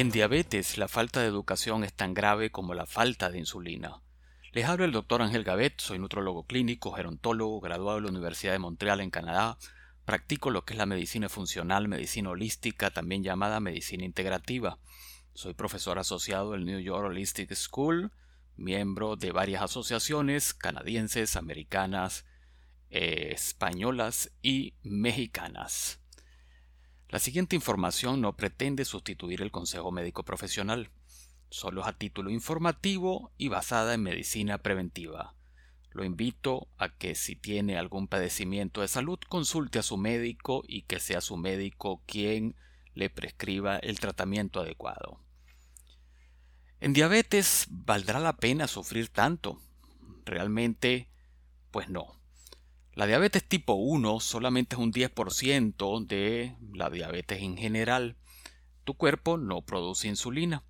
En diabetes, la falta de educación es tan grave como la falta de insulina. Les hablo el doctor Ángel Gavet, soy nutrólogo clínico, gerontólogo, graduado de la Universidad de Montreal en Canadá. Practico lo que es la medicina funcional, medicina holística, también llamada medicina integrativa. Soy profesor asociado del New York Holistic School, miembro de varias asociaciones canadienses, americanas, eh, españolas y mexicanas. La siguiente información no pretende sustituir el consejo médico profesional, solo es a título informativo y basada en medicina preventiva. Lo invito a que si tiene algún padecimiento de salud consulte a su médico y que sea su médico quien le prescriba el tratamiento adecuado. En diabetes, ¿valdrá la pena sufrir tanto? Realmente, pues no. La diabetes tipo 1 solamente es un 10% de la diabetes en general. Tu cuerpo no produce insulina.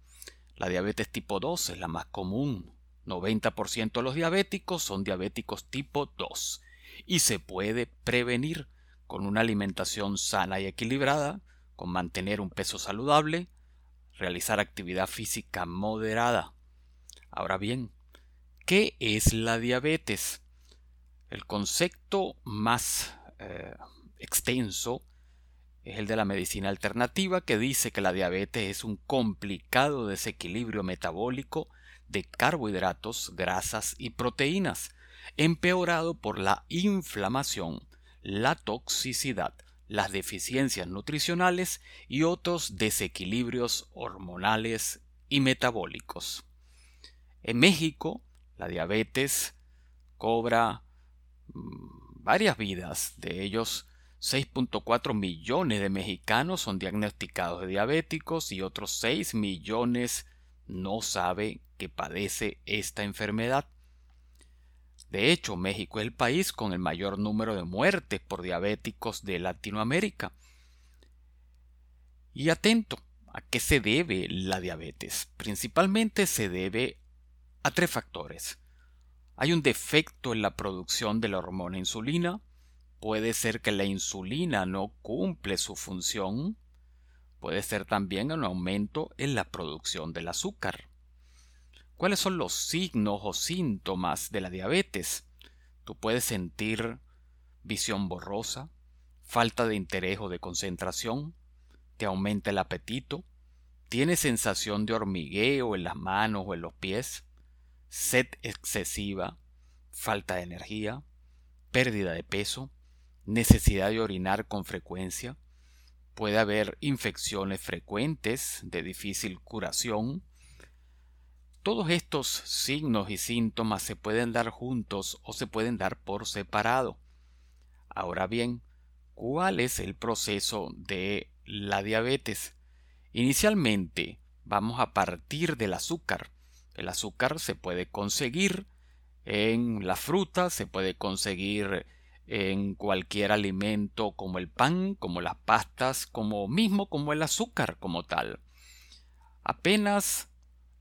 La diabetes tipo 2 es la más común. 90% de los diabéticos son diabéticos tipo 2 y se puede prevenir con una alimentación sana y equilibrada, con mantener un peso saludable, realizar actividad física moderada. Ahora bien, ¿qué es la diabetes? El concepto más eh, extenso es el de la medicina alternativa que dice que la diabetes es un complicado desequilibrio metabólico de carbohidratos, grasas y proteínas, empeorado por la inflamación, la toxicidad, las deficiencias nutricionales y otros desequilibrios hormonales y metabólicos. En México, la diabetes cobra varias vidas. De ellos, 6.4 millones de mexicanos son diagnosticados de diabéticos y otros 6 millones no sabe que padece esta enfermedad. De hecho, México es el país con el mayor número de muertes por diabéticos de Latinoamérica. Y atento, ¿a qué se debe la diabetes? Principalmente se debe a tres factores. Hay un defecto en la producción de la hormona insulina. Puede ser que la insulina no cumple su función. Puede ser también un aumento en la producción del azúcar. ¿Cuáles son los signos o síntomas de la diabetes? Tú puedes sentir visión borrosa, falta de interés o de concentración, te aumenta el apetito, tienes sensación de hormigueo en las manos o en los pies, sed excesiva, falta de energía, pérdida de peso, necesidad de orinar con frecuencia, puede haber infecciones frecuentes de difícil curación. Todos estos signos y síntomas se pueden dar juntos o se pueden dar por separado. Ahora bien, ¿cuál es el proceso de la diabetes? Inicialmente vamos a partir del azúcar. El azúcar se puede conseguir en la fruta, se puede conseguir en cualquier alimento como el pan, como las pastas, como mismo como el azúcar como tal. Apenas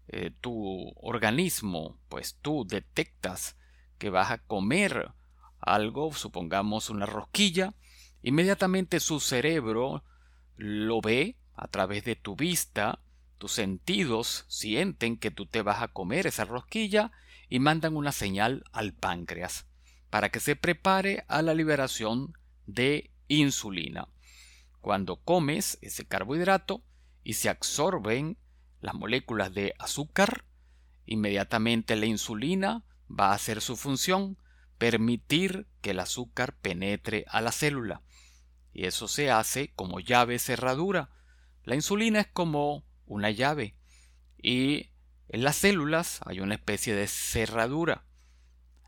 eh, tu organismo, pues tú detectas que vas a comer algo, supongamos una rosquilla, inmediatamente su cerebro lo ve a través de tu vista, tus sentidos sienten que tú te vas a comer esa rosquilla y mandan una señal al páncreas para que se prepare a la liberación de insulina. Cuando comes ese carbohidrato y se absorben las moléculas de azúcar, inmediatamente la insulina va a hacer su función, permitir que el azúcar penetre a la célula. Y eso se hace como llave cerradura. La insulina es como una llave. Y en las células hay una especie de cerradura.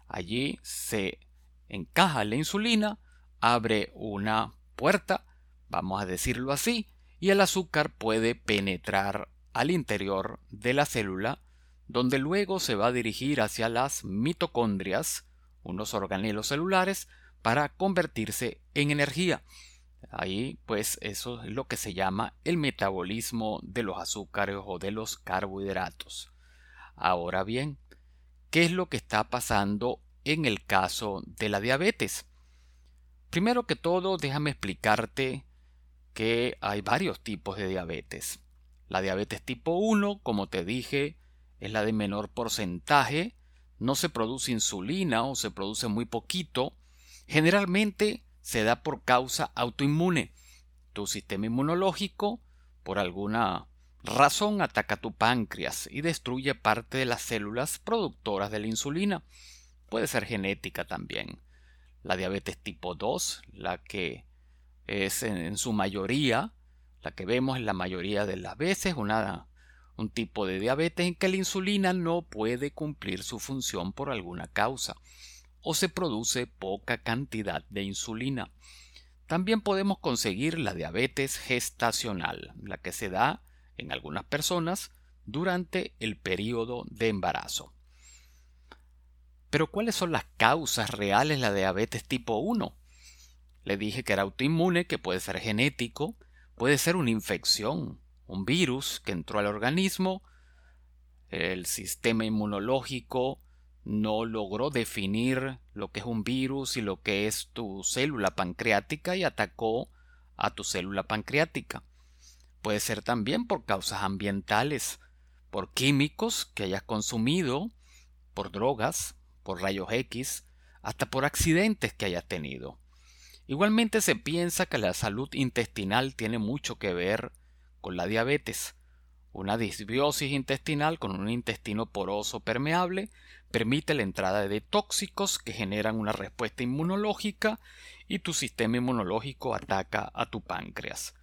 Allí se encaja la insulina, abre una puerta, vamos a decirlo así, y el azúcar puede penetrar al interior de la célula, donde luego se va a dirigir hacia las mitocondrias, unos organelos celulares, para convertirse en energía. Ahí, pues, eso es lo que se llama el metabolismo de los azúcares o de los carbohidratos. Ahora bien, ¿qué es lo que está pasando en el caso de la diabetes? Primero que todo, déjame explicarte que hay varios tipos de diabetes. La diabetes tipo 1, como te dije, es la de menor porcentaje, no se produce insulina o se produce muy poquito, generalmente se da por causa autoinmune. Tu sistema inmunológico, por alguna razón, ataca tu páncreas y destruye parte de las células productoras de la insulina. Puede ser genética también. La diabetes tipo 2, la que es en, su mayoría, la que vemos en la mayoría de las veces, una, un tipo de diabetes en que la insulina no puede cumplir su función por alguna causa o se produce poca cantidad de insulina. También podemos conseguir la diabetes gestacional, la que se da en algunas personas durante el periodo de embarazo. Pero ¿cuáles son las causas reales de la diabetes tipo 1? Le dije que era autoinmune, que puede ser genético, puede ser una infección, un virus que entró al organismo, el sistema inmunológico no logró definir lo que es un virus y lo que es tu célula pancreática y atacó a tu célula pancreática. Puede ser también por causas ambientales, por químicos que hayas consumido, por drogas, por rayos X, hasta por accidentes que hayas tenido. Igualmente se piensa que la salud intestinal tiene mucho que ver con la diabetes. Una disbiosis intestinal con un intestino poroso permeable permite la entrada de tóxicos que generan una respuesta inmunológica y tu sistema inmunológico ataca a tu páncreas.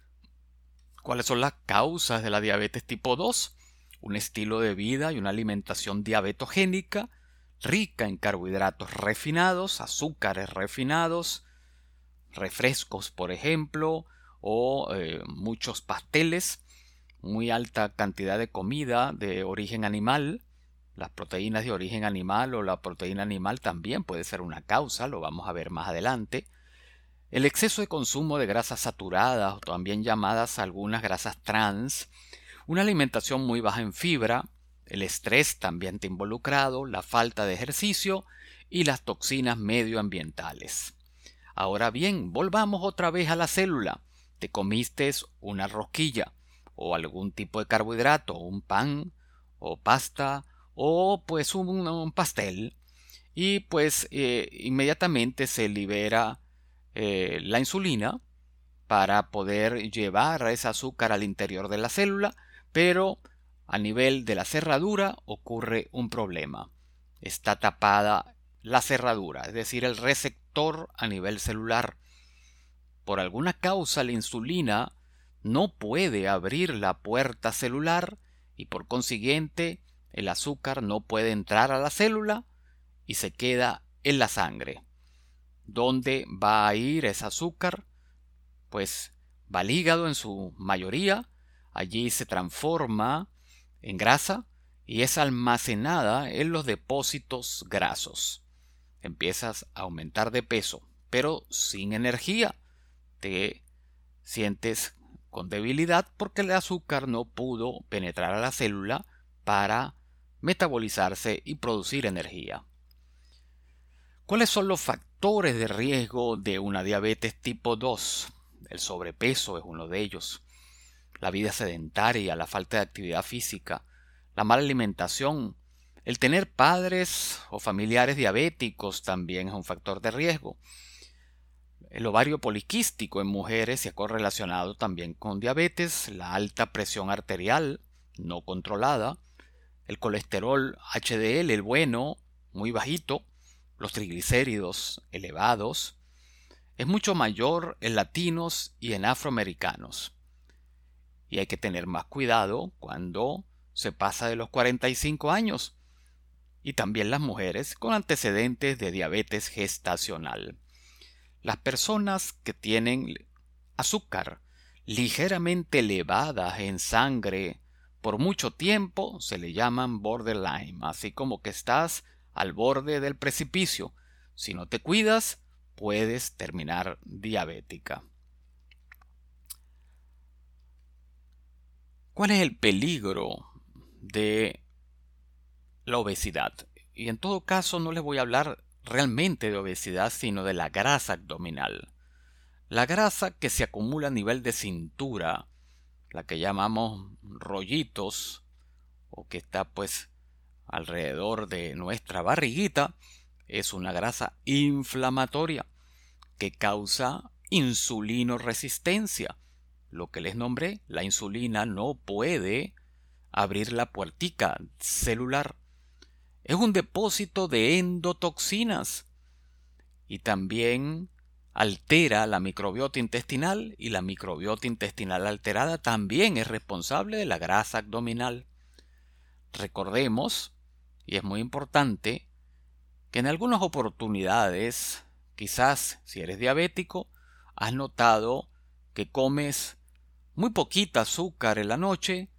¿Cuáles son las causas de la diabetes tipo 2? Un estilo de vida y una alimentación diabetogénica rica en carbohidratos refinados, azúcares refinados, refrescos, por ejemplo, o eh, muchos pasteles, muy alta cantidad de comida de origen animal, las proteínas de origen animal o la proteína animal también puede ser una causa, lo vamos a ver más adelante. El exceso de consumo de grasas saturadas, o también llamadas algunas grasas trans, una alimentación muy baja en fibra, el estrés también está involucrado, la falta de ejercicio y las toxinas medioambientales. Ahora bien, volvamos otra vez a la célula. Te comiste una rosquilla o algún tipo de carbohidrato, un pan o pasta o pues un, pastel y pues eh, inmediatamente se libera eh, la insulina para poder llevar ese azúcar al interior de la célula, pero a nivel de la cerradura ocurre un problema. Está tapada la cerradura, es decir, el receptor a nivel celular. Por alguna causa la insulina no puede abrir la puerta celular y por consiguiente el azúcar no puede entrar a la célula y se queda en la sangre. ¿Dónde va a ir ese azúcar? Pues va al hígado en su mayoría, allí se transforma en grasa y es almacenada en los depósitos grasos. Empiezas a aumentar de peso, pero sin energía. Te sientes con debilidad porque el azúcar no pudo penetrar a la célula para metabolizarse y producir energía. ¿Cuáles son los factores de riesgo de una diabetes tipo 2? El sobrepeso es uno de ellos la vida sedentaria, la falta de actividad física, la mala alimentación, el tener padres o familiares diabéticos también es un factor de riesgo. El ovario poliquístico en mujeres se ha correlacionado también con diabetes, la alta presión arterial no controlada, el colesterol HDL, el bueno, muy bajito, los triglicéridos elevados, es mucho mayor en latinos y en afroamericanos y hay que tener más cuidado cuando se pasa de los 45 años. Y también las mujeres con antecedentes de diabetes gestacional. Las personas que tienen azúcar ligeramente elevada en sangre por mucho tiempo se le llaman borderline, así como que estás al borde del precipicio. Si no te cuidas, puedes terminar diabética. ¿Cuál es el peligro de la obesidad? Y en todo caso no les voy a hablar realmente de obesidad, sino de la grasa abdominal. La grasa que se acumula a nivel de cintura la que llamamos rollitos, o que está pues alrededor de nuestra barriguita, es una grasa inflamatoria que causa insulinoresistencia. Lo que les nombré, la insulina no puede abrir la puertica celular. Es un depósito de endotoxinas y también altera la microbiota intestinal y la microbiota intestinal alterada también es responsable de la grasa abdominal. Recordemos, y es muy importante, que en algunas oportunidades, quizás si eres diabético, has notado que comes muy poquita azúcar en la noche,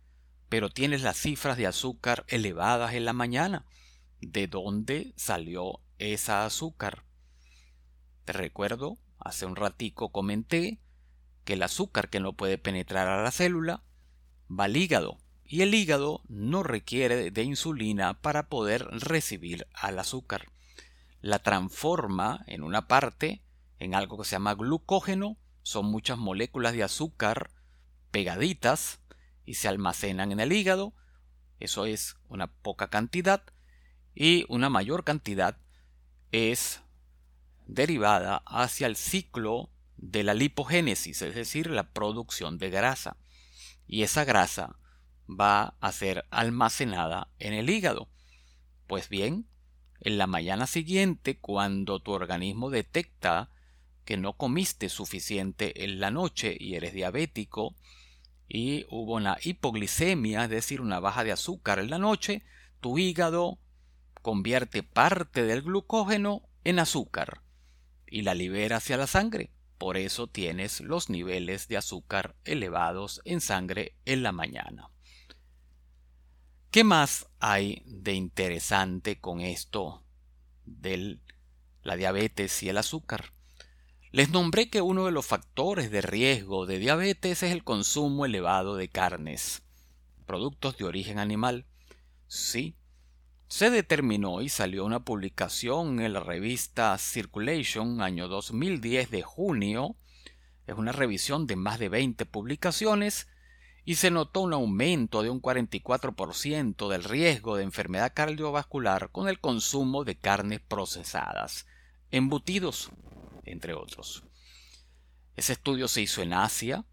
pero tienes las cifras de azúcar elevadas en la mañana. ¿De dónde salió esa azúcar? Te recuerdo, hace un ratico comenté que el azúcar que no puede penetrar a la célula va al hígado y el hígado no requiere de insulina para poder recibir al azúcar. La transforma en una parte en algo que se llama glucógeno, son muchas moléculas de azúcar pegaditas y se almacenan en el hígado, eso es una poca cantidad, y una mayor cantidad es derivada hacia el ciclo de la lipogénesis, es decir, la producción de grasa. Y esa grasa va a ser almacenada en el hígado. Pues bien, en la mañana siguiente, cuando tu organismo detecta que no comiste suficiente en la noche y eres diabético, y hubo una hipoglicemia, es decir, una baja de azúcar en la noche, tu hígado convierte parte del glucógeno en azúcar y la libera hacia la sangre. Por eso tienes los niveles de azúcar elevados en sangre en la mañana. ¿Qué más hay de interesante con esto de la diabetes y el azúcar? Les nombré que uno de los factores de riesgo de diabetes es el consumo elevado de carnes, productos de origen animal. Sí, se determinó y salió una publicación en la revista Circulation año 2010 de junio. Es una revisión de más de 20 publicaciones y se notó un aumento de un 44% del riesgo de enfermedad cardiovascular con el consumo de carnes procesadas, embutidos, entre otros. Ese estudio se hizo en Asia,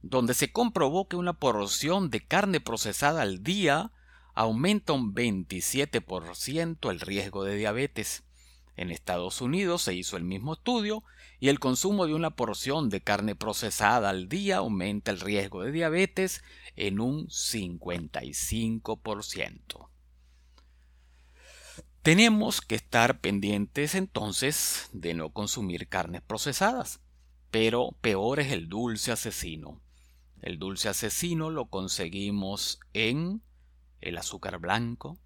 donde se comprobó que una porción de carne procesada al día aumenta un 27% el riesgo de diabetes. En Estados Unidos se hizo el mismo estudio y el consumo de una porción de carne procesada al día aumenta el riesgo de diabetes en un 55%. Tenemos que estar pendientes entonces de no consumir carnes procesadas, pero peor es el dulce asesino. El dulce asesino lo conseguimos en el azúcar blanco,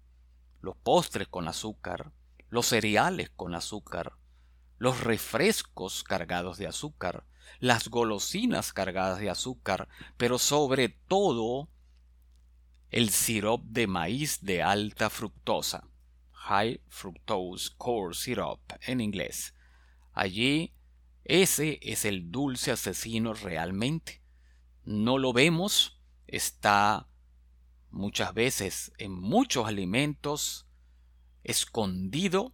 los postres con azúcar, los cereales con azúcar, los refrescos cargados de azúcar, las golosinas cargadas de azúcar, pero sobre todo el sirop de maíz de alta fructosa, High Fructose Corn Syrup en inglés. Allí ese es el dulce asesino realmente. No lo vemos, está muchas veces en muchos alimentos escondido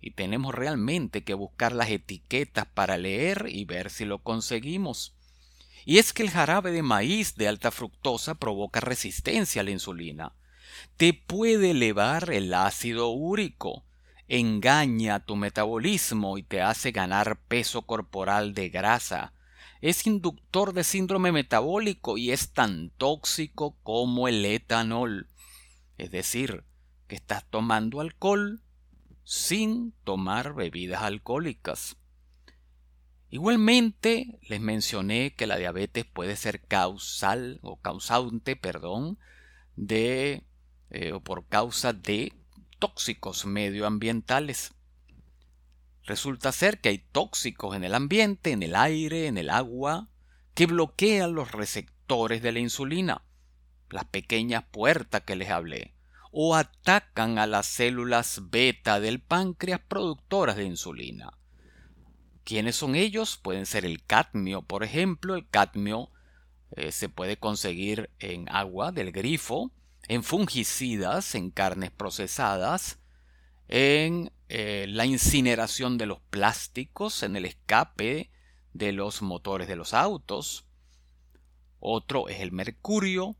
y tenemos realmente que buscar las etiquetas para leer y ver si lo conseguimos. Y es que el jarabe de maíz de alta fructosa provoca resistencia a la insulina. Te puede elevar el ácido úrico, engaña tu metabolismo y te hace ganar peso corporal de grasa. Es inductor de síndrome metabólico y es tan tóxico como el etanol. Es decir, que estás tomando alcohol sin tomar bebidas alcohólicas. Igualmente, les mencioné que la diabetes puede ser causal o causante, perdón, de eh, o por causa de tóxicos medioambientales. Resulta ser que hay tóxicos en el ambiente, en el aire, en el agua, que bloquean los receptores de la insulina, las pequeñas puertas que les hablé o atacan a las células beta del páncreas productoras de insulina. ¿Quiénes son ellos? Pueden ser el cadmio, por ejemplo, el cadmio eh, se puede conseguir en agua del grifo, en fungicidas, en carnes procesadas, en eh, la incineración de los plásticos, en el escape de los motores de los autos. Otro es el mercurio,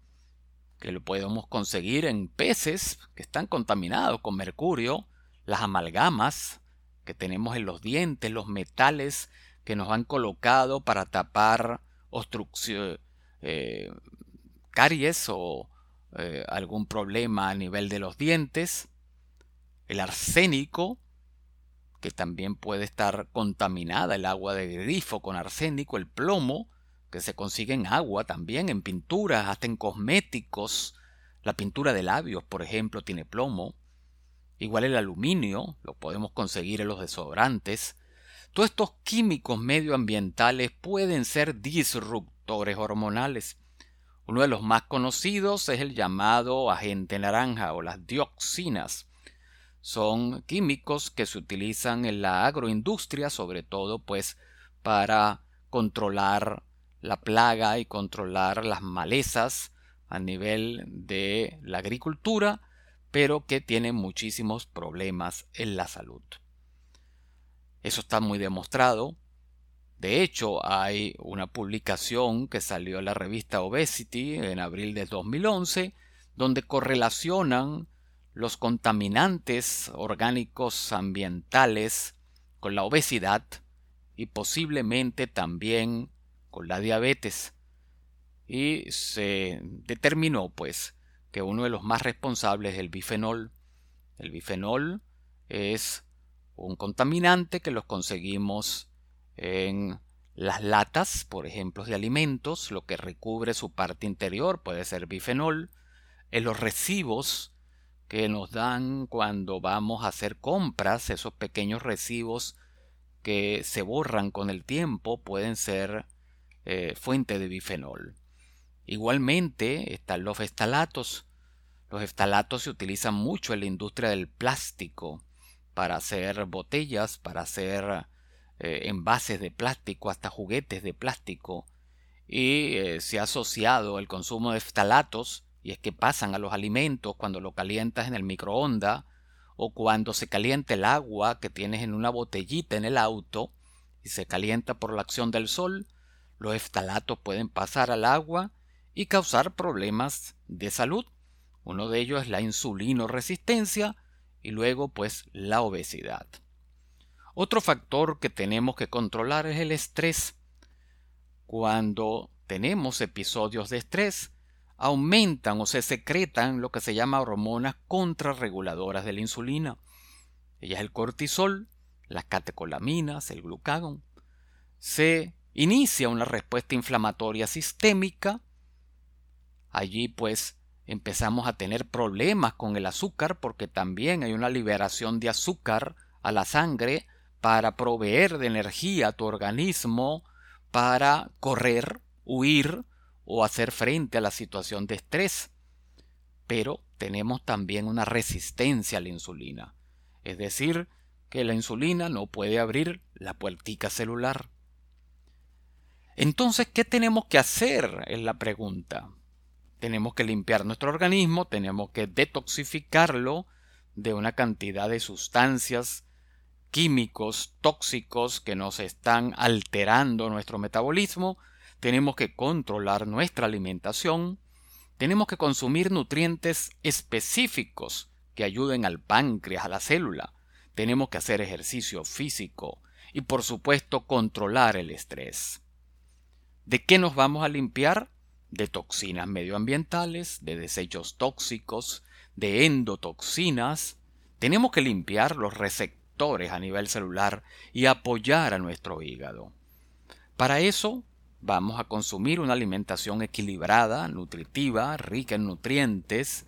que lo podemos conseguir en peces que están contaminados con mercurio, las amalgamas que tenemos en los dientes, los metales que nos han colocado para tapar obstrucción, eh, caries o eh, algún problema a nivel de los dientes, el arsénico, que también puede estar contaminada el agua de grifo con arsénico, el plomo, que se consigue en agua también, en pinturas, hasta en cosméticos. La pintura de labios, por ejemplo, tiene plomo. Igual el aluminio, lo podemos conseguir en los desodorantes. Todos estos químicos medioambientales pueden ser disruptores hormonales. Uno de los más conocidos es el llamado agente naranja o las dioxinas. Son químicos que se utilizan en la agroindustria, sobre todo pues para controlar la plaga y controlar las malezas a nivel de la agricultura, pero que tienen muchísimos problemas en la salud. Eso está muy demostrado. De hecho, hay una publicación que salió en la revista Obesity en abril de 2011, donde correlacionan los contaminantes orgánicos ambientales con la obesidad y posiblemente también con la diabetes y se determinó pues que uno de los más responsables es el bifenol. El bifenol es un contaminante que los conseguimos en las latas, por ejemplo, de alimentos, lo que recubre su parte interior puede ser bifenol, en los recibos que nos dan cuando vamos a hacer compras, esos pequeños recibos que se borran con el tiempo pueden ser eh, fuente de bifenol. Igualmente están los estalatos. Los estalatos se utilizan mucho en la industria del plástico para hacer botellas, para hacer eh, envases de plástico, hasta juguetes de plástico. Y eh, se ha asociado el consumo de estalatos, y es que pasan a los alimentos cuando lo calientas en el microondas o cuando se calienta el agua que tienes en una botellita en el auto y se calienta por la acción del sol, los eftalatos pueden pasar al agua y causar problemas de salud. Uno de ellos es la insulinoresistencia y luego pues la obesidad. Otro factor que tenemos que controlar es el estrés. Cuando tenemos episodios de estrés, aumentan o se secretan lo que se llama hormonas contrarreguladoras de la insulina. Ella es el cortisol, las catecolaminas, el glucagón. Se inicia una respuesta inflamatoria sistémica. Allí pues empezamos a tener problemas con el azúcar porque también hay una liberación de azúcar a la sangre para proveer de energía a tu organismo para correr, huir o hacer frente a la situación de estrés. Pero tenemos también una resistencia a la insulina. Es decir, que la insulina no puede abrir la puertica celular. Entonces, ¿qué tenemos que hacer? Es la pregunta. Tenemos que limpiar nuestro organismo, tenemos que detoxificarlo de una cantidad de sustancias químicos tóxicos que nos están alterando nuestro metabolismo, tenemos que controlar nuestra alimentación, tenemos que consumir nutrientes específicos que ayuden al páncreas, a la célula, tenemos que hacer ejercicio físico y por supuesto controlar el estrés. ¿De qué nos vamos a limpiar? De toxinas medioambientales, de desechos tóxicos, de endotoxinas. Tenemos que limpiar los receptores a nivel celular y apoyar a nuestro hígado. Para eso vamos a consumir una alimentación equilibrada, nutritiva, rica en nutrientes,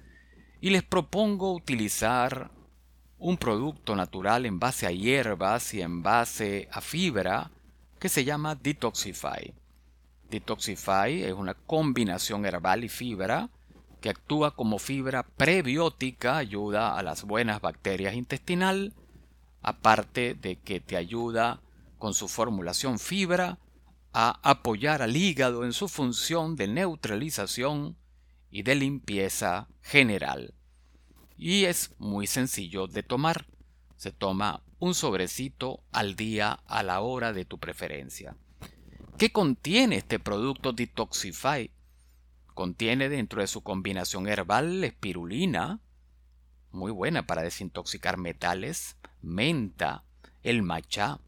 y les propongo utilizar un producto natural en base a hierbas y en base a fibra que se llama Detoxify. Detoxify es una combinación herbal y fibra que actúa como fibra prebiótica, ayuda a las buenas bacterias intestinal, aparte de que te ayuda con su formulación fibra a apoyar al hígado en su función de neutralización y de limpieza general. Y es muy sencillo de tomar. Se toma un sobrecito al día a la hora de tu preferencia. ¿Qué contiene este producto Detoxify? Contiene dentro de su combinación herbal espirulina, muy buena para desintoxicar metales, menta, el matcha,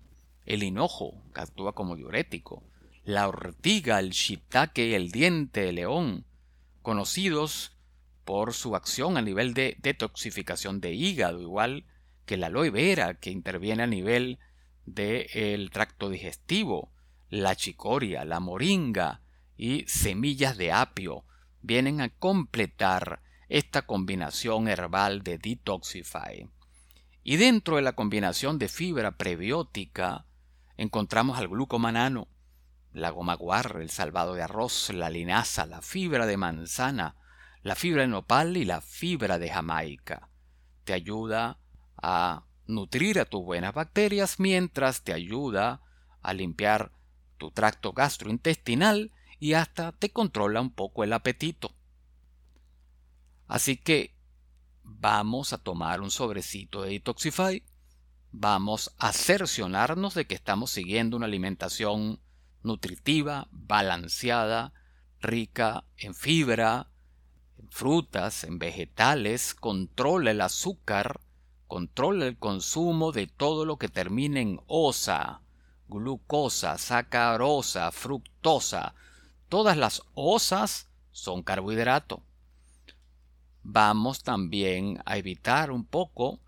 el hinojo, que actúa como diurético, la ortiga, el shiitake, el diente de león, conocidos por su acción a nivel de detoxificación de hígado, igual que la aloe vera, que interviene a nivel del tracto digestivo, la chicoria, la moringa y semillas de apio vienen a completar esta combinación herbal de Detoxify. Y dentro de la combinación de fibra prebiótica encontramos al glucomanano, la goma guar, el salvado de arroz, la linaza, la fibra de manzana, la fibra de nopal y la fibra de jamaica. Te ayuda a nutrir a tus buenas bacterias mientras te ayuda a limpiar tu tracto gastrointestinal y hasta te controla un poco el apetito. Así que vamos a tomar un sobrecito de Detoxify, vamos a cercionarnos de que estamos siguiendo una alimentación nutritiva, balanceada, rica en fibra, en frutas, en vegetales, controla el azúcar, controla el consumo de todo lo que termine en osa, glucosa, sacarosa, fructosa. Todas las osas son carbohidrato. Vamos también a evitar un poco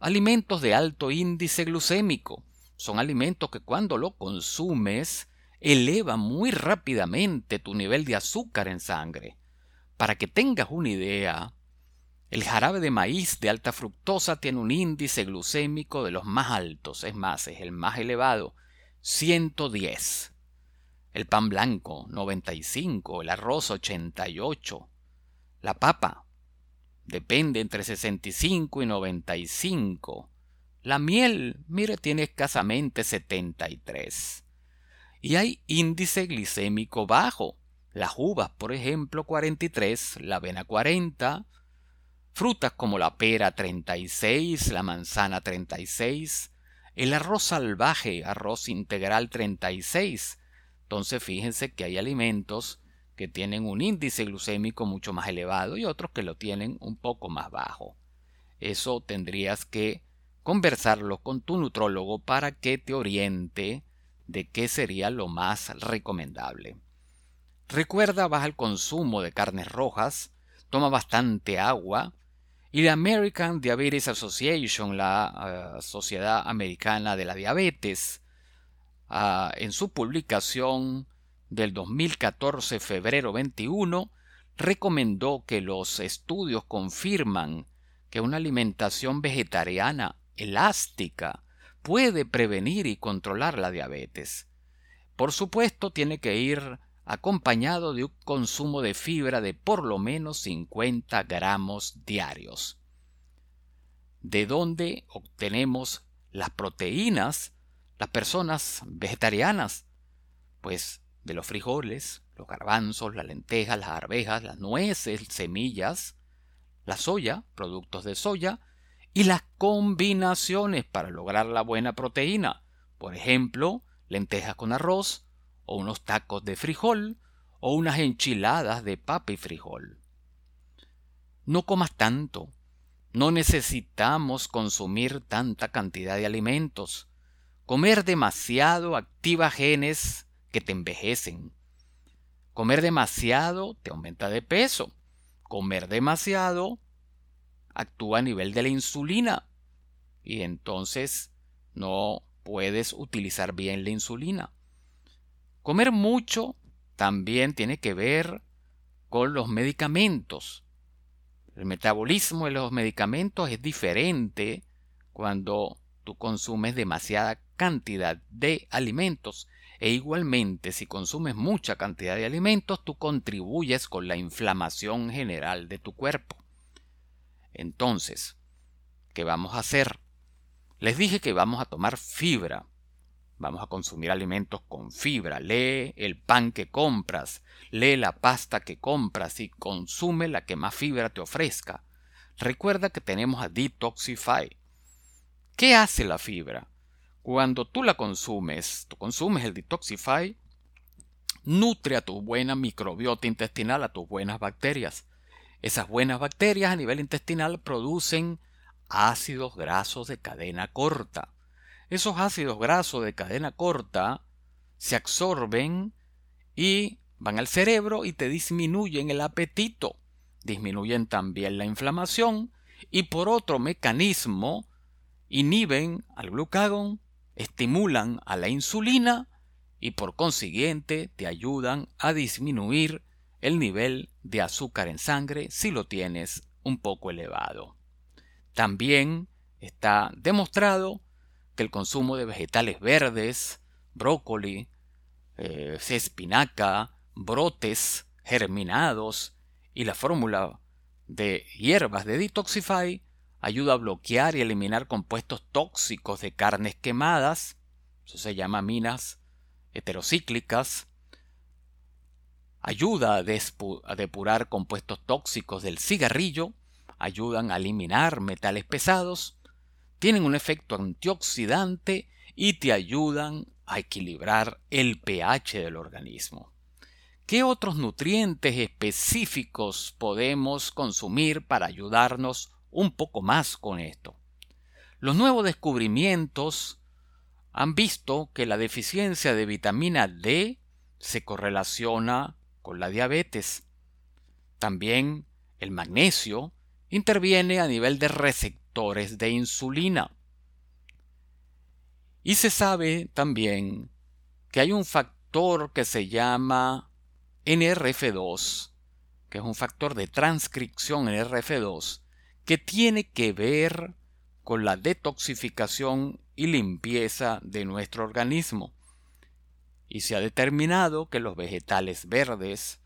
alimentos de alto índice glucémico. Son alimentos que cuando lo consumes eleva muy rápidamente tu nivel de azúcar en sangre. Para que tengas una idea, el jarabe de maíz de alta fructosa tiene un índice glucémico de los más altos, es más, es el más elevado, 110. El pan blanco, 95. El arroz, 88. La papa, depende entre 65 y 95. La miel, mire, tiene escasamente 73. Y hay índice glicémico bajo. Las uvas, por ejemplo, 43, la avena 40, frutas como la pera 36, la manzana 36, el arroz salvaje, arroz integral 36. Entonces fíjense que hay alimentos que tienen un índice glucémico mucho más elevado y otros que lo tienen un poco más bajo. Eso tendrías que conversarlo con tu nutrólogo para que te oriente de qué sería lo más recomendable. Recuerda, baja el consumo de carnes rojas, toma bastante agua, y la American Diabetes Association, la eh, Sociedad Americana de la Diabetes, ah, en su publicación del 2014, febrero 21, recomendó que los estudios confirman que una alimentación vegetariana elástica puede prevenir y controlar la diabetes. Por supuesto, tiene que ir acompañado de un consumo de fibra de por lo menos 50 gramos diarios. ¿De dónde obtenemos las proteínas las personas vegetarianas? Pues de los frijoles, los garbanzos, las lentejas, las arvejas, las nueces, semillas, la soya, productos de soya, y las combinaciones para lograr la buena proteína. Por ejemplo, lentejas con arroz, o unos tacos de frijol o unas enchiladas de papa y frijol. No comas tanto. No necesitamos consumir tanta cantidad de alimentos. Comer demasiado activa genes que te envejecen. Comer demasiado te aumenta de peso. Comer demasiado actúa a nivel de la insulina y entonces no puedes utilizar bien la insulina. Comer mucho también tiene que ver con los medicamentos. El metabolismo de los medicamentos es diferente cuando tú consumes demasiada cantidad de alimentos e igualmente si consumes mucha cantidad de alimentos tú contribuyes con la inflamación general de tu cuerpo. Entonces, ¿qué vamos a hacer? Les dije que vamos a tomar fibra Vamos a consumir alimentos con fibra. Lee el pan que compras, lee la pasta que compras y consume la que más fibra te ofrezca. Recuerda que tenemos a Detoxify. ¿Qué hace la fibra? Cuando tú la consumes, tú consumes el Detoxify, nutre a tu buena microbiota intestinal, a tus buenas bacterias. Esas buenas bacterias a nivel intestinal producen ácidos grasos de cadena corta. Esos ácidos grasos de cadena corta se absorben y van al cerebro y te disminuyen el apetito, disminuyen también la inflamación y por otro mecanismo inhiben al glucagón, estimulan a la insulina y por consiguiente te ayudan a disminuir el nivel de azúcar en sangre si lo tienes un poco elevado. También está demostrado que el consumo de vegetales verdes, brócoli, eh, espinaca, brotes germinados y la fórmula de hierbas de Detoxify ayuda a bloquear y eliminar compuestos tóxicos de carnes quemadas, eso se llama minas heterocíclicas, ayuda a, a depurar compuestos tóxicos del cigarrillo, ayudan a eliminar metales pesados, tienen un efecto antioxidante y te ayudan a equilibrar el pH del organismo. ¿Qué otros nutrientes específicos podemos consumir para ayudarnos un poco más con esto? Los nuevos descubrimientos han visto que la deficiencia de vitamina D se correlaciona con la diabetes. También el magnesio interviene a nivel de receptores de insulina. Y se sabe también que hay un factor que se llama NRF2, que es un factor de transcripción NRF2, que tiene que ver con la detoxificación y limpieza de nuestro organismo. Y se ha determinado que los vegetales verdes,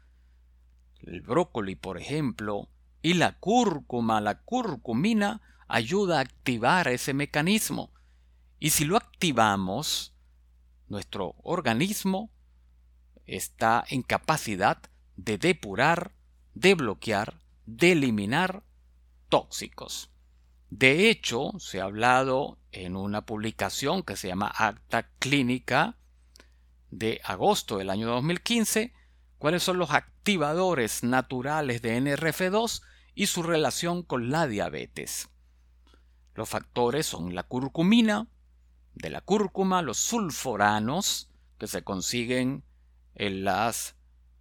el brócoli por ejemplo, y la cúrcuma, la curcumina, ayuda a activar ese mecanismo. Y si lo activamos, nuestro organismo está en capacidad de depurar, de bloquear, de eliminar tóxicos. De hecho, se ha hablado en una publicación que se llama Acta Clínica de agosto del año 2015 cuáles son los activadores naturales de NRF2 y su relación con la diabetes. Los factores son la curcumina, de la cúrcuma, los sulforanos, que se consiguen en las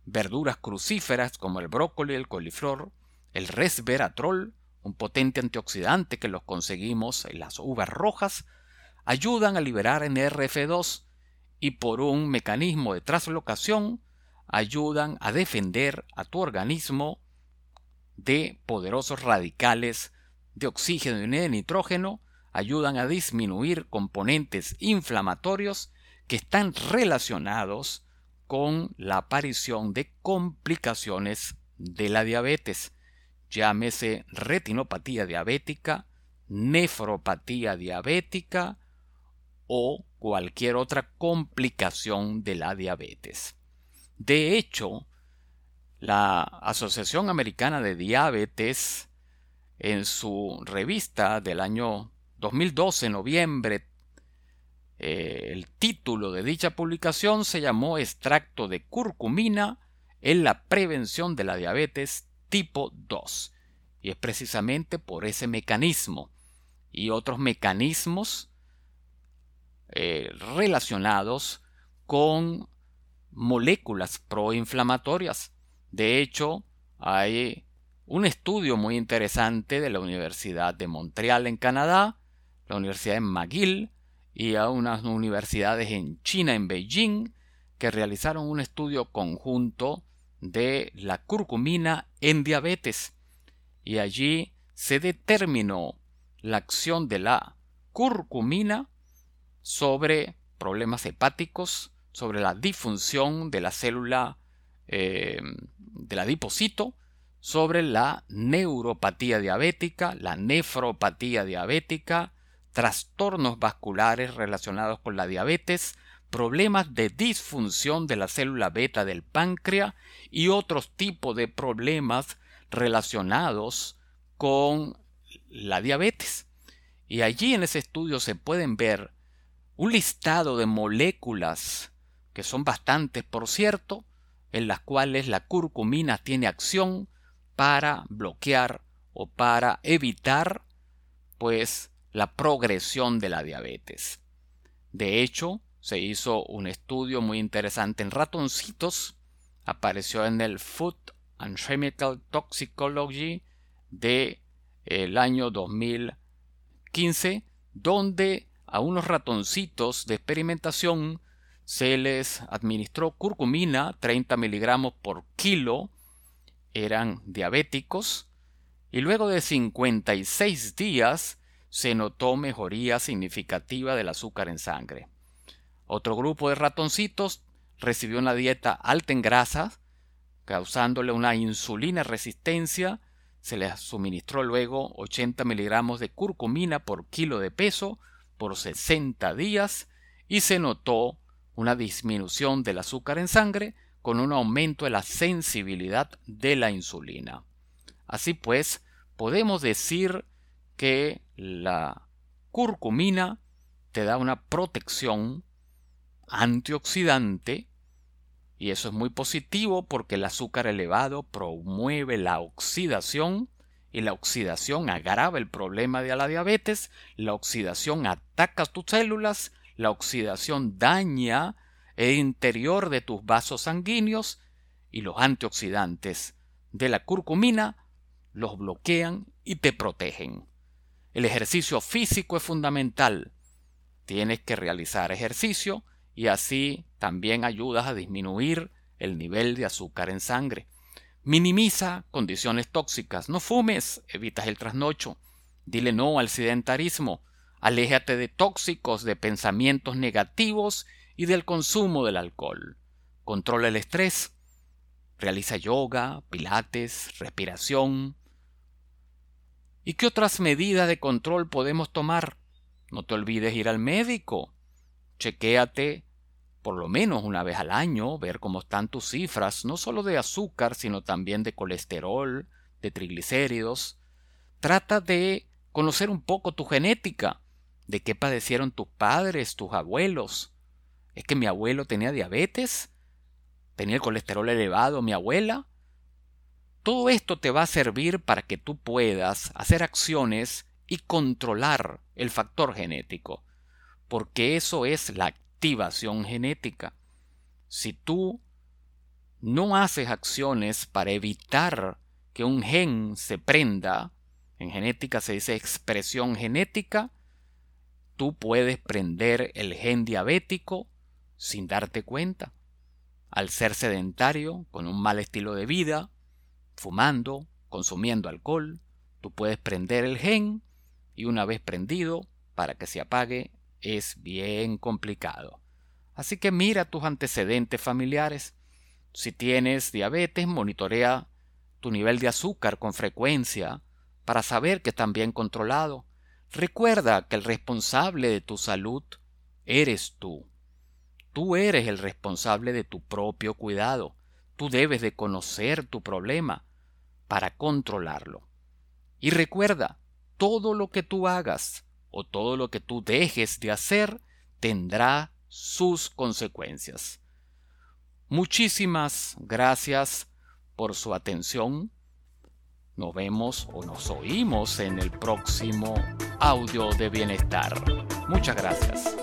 verduras crucíferas como el brócoli, el coliflor, el resveratrol, un potente antioxidante que los conseguimos en las uvas rojas, ayudan a liberar NRF2 y por un mecanismo de traslocación ayudan a defender a tu organismo de poderosos radicales de oxígeno y de nitrógeno ayudan a disminuir componentes inflamatorios que están relacionados con la aparición de complicaciones de la diabetes, llámese retinopatía diabética, nefropatía diabética o cualquier otra complicación de la diabetes. De hecho, la Asociación Americana de Diabetes en su revista del año 2012, noviembre, eh, el título de dicha publicación se llamó Extracto de curcumina en la prevención de la diabetes tipo 2. Y es precisamente por ese mecanismo y otros mecanismos eh, relacionados con moléculas proinflamatorias. De hecho, hay un estudio muy interesante de la Universidad de Montreal en Canadá, la Universidad de McGill y a unas universidades en China, en Beijing, que realizaron un estudio conjunto de la curcumina en diabetes. Y allí se determinó la acción de la curcumina sobre problemas hepáticos, sobre la disfunción de la célula eh, del adipocito sobre la neuropatía diabética, la nefropatía diabética, trastornos vasculares relacionados con la diabetes, problemas de disfunción de la célula beta del páncreas y otros tipos de problemas relacionados con la diabetes. Y allí en ese estudio se pueden ver un listado de moléculas, que son bastantes por cierto, en las cuales la curcumina tiene acción para bloquear o para evitar pues la progresión de la diabetes. De hecho, se hizo un estudio muy interesante en ratoncitos, apareció en el Food and Chemical Toxicology de el año 2015, donde a unos ratoncitos de experimentación se les administró curcumina 30 miligramos por kilo, eran diabéticos, y luego de 56 días se notó mejoría significativa del azúcar en sangre. Otro grupo de ratoncitos recibió una dieta alta en grasas, causándole una insulina resistencia. Se les suministró luego 80 miligramos de curcumina por kilo de peso por 60 días y se notó una disminución del azúcar en sangre con un aumento de la sensibilidad de la insulina. Así pues, podemos decir que la curcumina te da una protección antioxidante y eso es muy positivo porque el azúcar elevado promueve la oxidación y la oxidación agrava el problema de la diabetes, la oxidación ataca tus células, la oxidación daña el interior de tus vasos sanguíneos y los antioxidantes de la curcumina los bloquean y te protegen. El ejercicio físico es fundamental. Tienes que realizar ejercicio y así también ayudas a disminuir el nivel de azúcar en sangre. Minimiza condiciones tóxicas. No fumes, evitas el trasnocho. Dile no al sedentarismo. Aléjate de tóxicos, de pensamientos negativos y del consumo del alcohol. Controla el estrés. Realiza yoga, pilates, respiración. ¿Y qué otras medidas de control podemos tomar? No te olvides ir al médico. Chequéate por lo menos una vez al año, ver cómo están tus cifras, no solo de azúcar, sino también de colesterol, de triglicéridos. Trata de conocer un poco tu genética, de qué padecieron tus padres, tus abuelos. ¿Es que mi abuelo tenía diabetes? ¿Tenía el colesterol elevado mi abuela? Todo esto te va a servir para que tú puedas hacer acciones y controlar el factor genético, porque eso es la activación genética. Si tú no haces acciones para evitar que un gen se prenda, en genética se dice expresión genética, tú puedes prender el gen diabético sin darte cuenta. Al ser sedentario, con un mal estilo de vida, fumando, consumiendo alcohol, tú puedes prender el gen y una vez prendido, para que se apague, es bien complicado. Así que mira tus antecedentes familiares. Si tienes diabetes, monitorea tu nivel de azúcar con frecuencia para saber que están bien controlado. Recuerda que el responsable de tu salud eres tú. Tú eres el responsable de tu propio cuidado. Tú debes de conocer tu problema para controlarlo. Y recuerda, todo lo que tú hagas o todo lo que tú dejes de hacer tendrá sus consecuencias. Muchísimas gracias por su atención. Nos vemos o nos oímos en el próximo audio de bienestar. Muchas gracias.